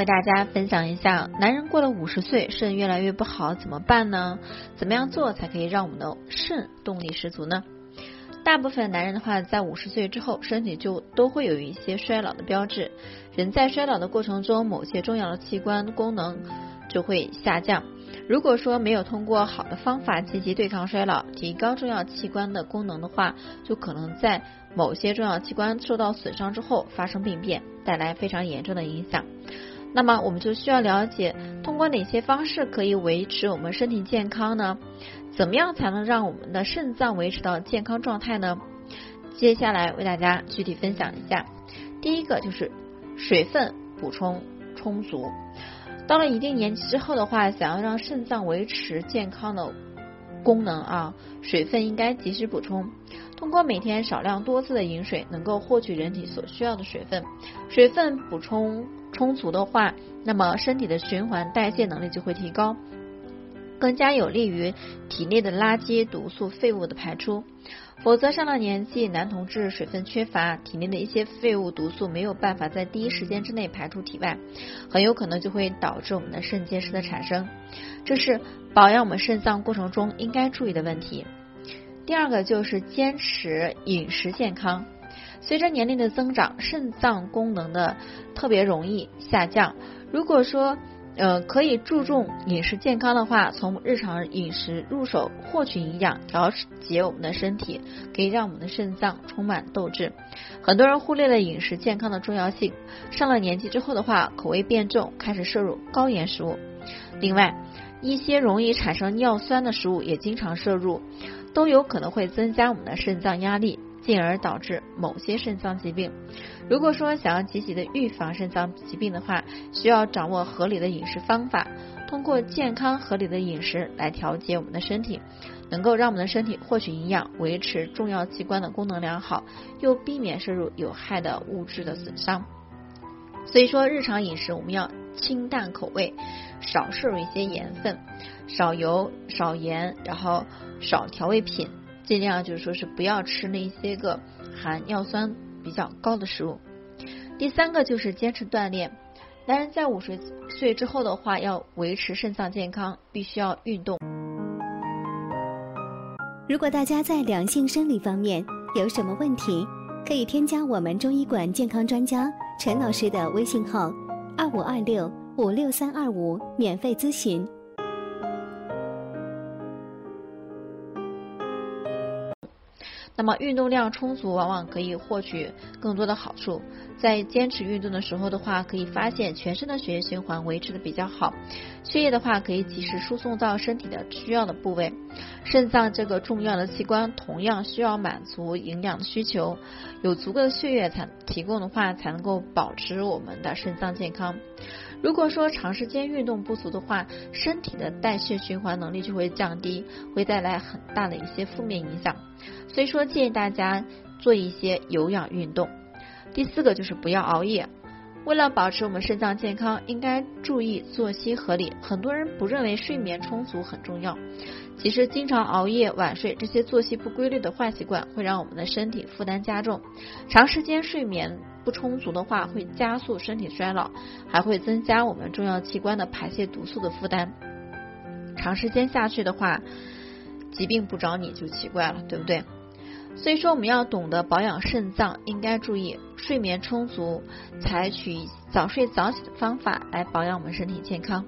为大家分享一下，男人过了五十岁，肾越来越不好，怎么办呢？怎么样做才可以让我们的肾动力十足呢？大部分男人的话，在五十岁之后，身体就都会有一些衰老的标志。人在衰老的过程中，某些重要的器官功能就会下降。如果说没有通过好的方法积极对抗衰老，提高重要器官的功能的话，就可能在某些重要器官受到损伤之后发生病变，带来非常严重的影响。那么我们就需要了解，通过哪些方式可以维持我们身体健康呢？怎么样才能让我们的肾脏维持到健康状态呢？接下来为大家具体分享一下。第一个就是水分补充充足。到了一定年纪之后的话，想要让肾脏维持健康的功能啊，水分应该及时补充。通过每天少量多次的饮水，能够获取人体所需要的水分。水分补充。充足的话，那么身体的循环代谢能力就会提高，更加有利于体内的垃圾、毒素、废物的排出。否则，上了年纪男同志水分缺乏，体内的一些废物、毒素没有办法在第一时间之内排出体外，很有可能就会导致我们的肾结石的产生。这是保养我们肾脏过程中应该注意的问题。第二个就是坚持饮食健康。随着年龄的增长，肾脏功能的特别容易下降。如果说呃可以注重饮食健康的话，从日常饮食入手，获取营养，调节我们的身体，可以让我们的肾脏充满斗志。很多人忽略了饮食健康的重要性，上了年纪之后的话，口味变重，开始摄入高盐食物。另外，一些容易产生尿酸的食物也经常摄入，都有可能会增加我们的肾脏压力。进而导致某些肾脏疾病。如果说想要积极的预防肾脏疾病的话，需要掌握合理的饮食方法，通过健康合理的饮食来调节我们的身体，能够让我们的身体获取营养，维持重要器官的功能良好，又避免摄入有害的物质的损伤。所以说，日常饮食我们要清淡口味，少摄入一些盐分，少油少盐，然后少调味品。尽量就是说是不要吃那些个含尿酸比较高的食物。第三个就是坚持锻炼。男人在五十岁之后的话，要维持肾脏健康，必须要运动。如果大家在两性生理方面有什么问题，可以添加我们中医馆健康专家陈老师的微信号：二五二六五六三二五，免费咨询。那么运动量充足，往往可以获取更多的好处。在坚持运动的时候的话，可以发现全身的血液循环维持的比较好，血液的话可以及时输送到身体的需要的部位。肾脏这个重要的器官同样需要满足营养的需求，有足够的血液才提供的话，才能够保持我们的肾脏健康。如果说长时间运动不足的话，身体的代谢循环能力就会降低，会带来很大的一些负面影响。所以说，建议大家做一些有氧运动。第四个就是不要熬夜。为了保持我们肾脏健康，应该注意作息合理。很多人不认为睡眠充足很重要，其实经常熬夜、晚睡这些作息不规律的坏习惯，会让我们的身体负担加重。长时间睡眠不充足的话，会加速身体衰老，还会增加我们重要器官的排泄毒素的负担。长时间下去的话，疾病不找你就奇怪了，对不对？所以说，我们要懂得保养肾脏，应该注意睡眠充足，采取早睡早起的方法来保养我们身体健康。